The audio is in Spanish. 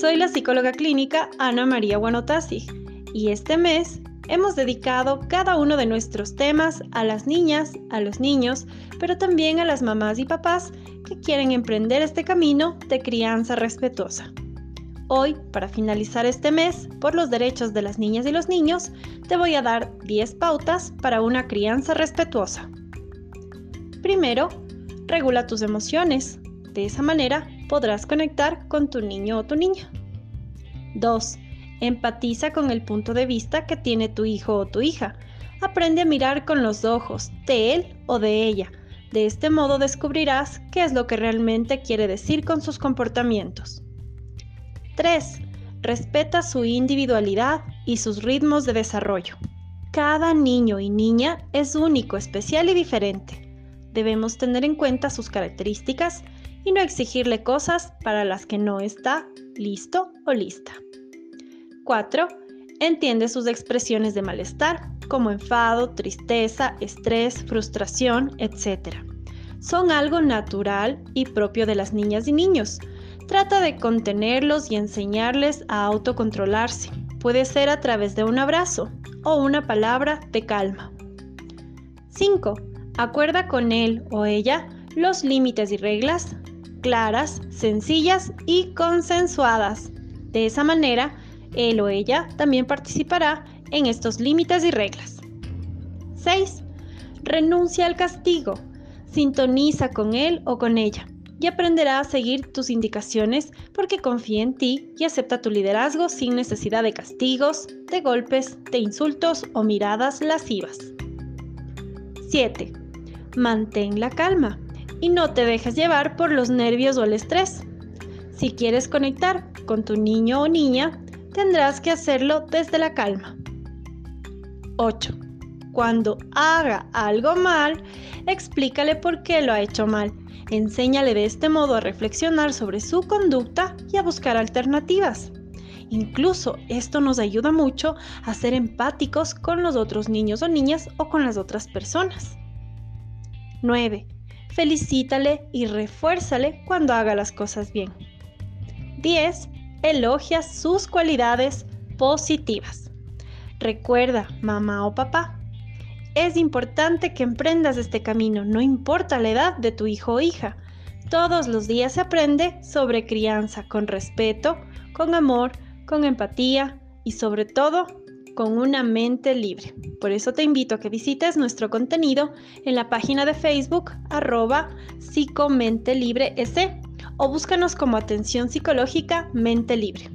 Soy la psicóloga clínica Ana María Guanotasi y este mes hemos dedicado cada uno de nuestros temas a las niñas, a los niños, pero también a las mamás y papás que quieren emprender este camino de crianza respetuosa. Hoy, para finalizar este mes, por los derechos de las niñas y los niños, te voy a dar 10 pautas para una crianza respetuosa. Primero, regula tus emociones. De esa manera podrás conectar con tu niño o tu niña. 2. Empatiza con el punto de vista que tiene tu hijo o tu hija. Aprende a mirar con los ojos de él o de ella. De este modo descubrirás qué es lo que realmente quiere decir con sus comportamientos. 3. Respeta su individualidad y sus ritmos de desarrollo. Cada niño y niña es único, especial y diferente. Debemos tener en cuenta sus características y no exigirle cosas para las que no está listo o lista. 4. Entiende sus expresiones de malestar, como enfado, tristeza, estrés, frustración, etc. Son algo natural y propio de las niñas y niños Trata de contenerlos y enseñarles a autocontrolarse. Puede ser a través de un abrazo o una palabra de calma. 5. Acuerda con él o ella los límites y reglas claras, sencillas y consensuadas. De esa manera, él o ella también participará en estos límites y reglas. 6. Renuncia al castigo. Sintoniza con él o con ella y aprenderá a seguir tus indicaciones porque confía en ti y acepta tu liderazgo sin necesidad de castigos, de golpes, de insultos o miradas lascivas. 7. Mantén la calma y no te dejes llevar por los nervios o el estrés. Si quieres conectar con tu niño o niña, tendrás que hacerlo desde la calma. 8. Cuando haga algo mal, explícale por qué lo ha hecho mal Enséñale de este modo a reflexionar sobre su conducta y a buscar alternativas. Incluso esto nos ayuda mucho a ser empáticos con los otros niños o niñas o con las otras personas. 9. Felicítale y refuérzale cuando haga las cosas bien. 10. Elogia sus cualidades positivas. Recuerda, mamá o papá, es importante que emprendas este camino, no importa la edad de tu hijo o hija. Todos los días se aprende sobre crianza con respeto, con amor, con empatía y sobre todo con una mente libre. Por eso te invito a que visites nuestro contenido en la página de Facebook arroba psicomente libre o búscanos como atención psicológica mente libre.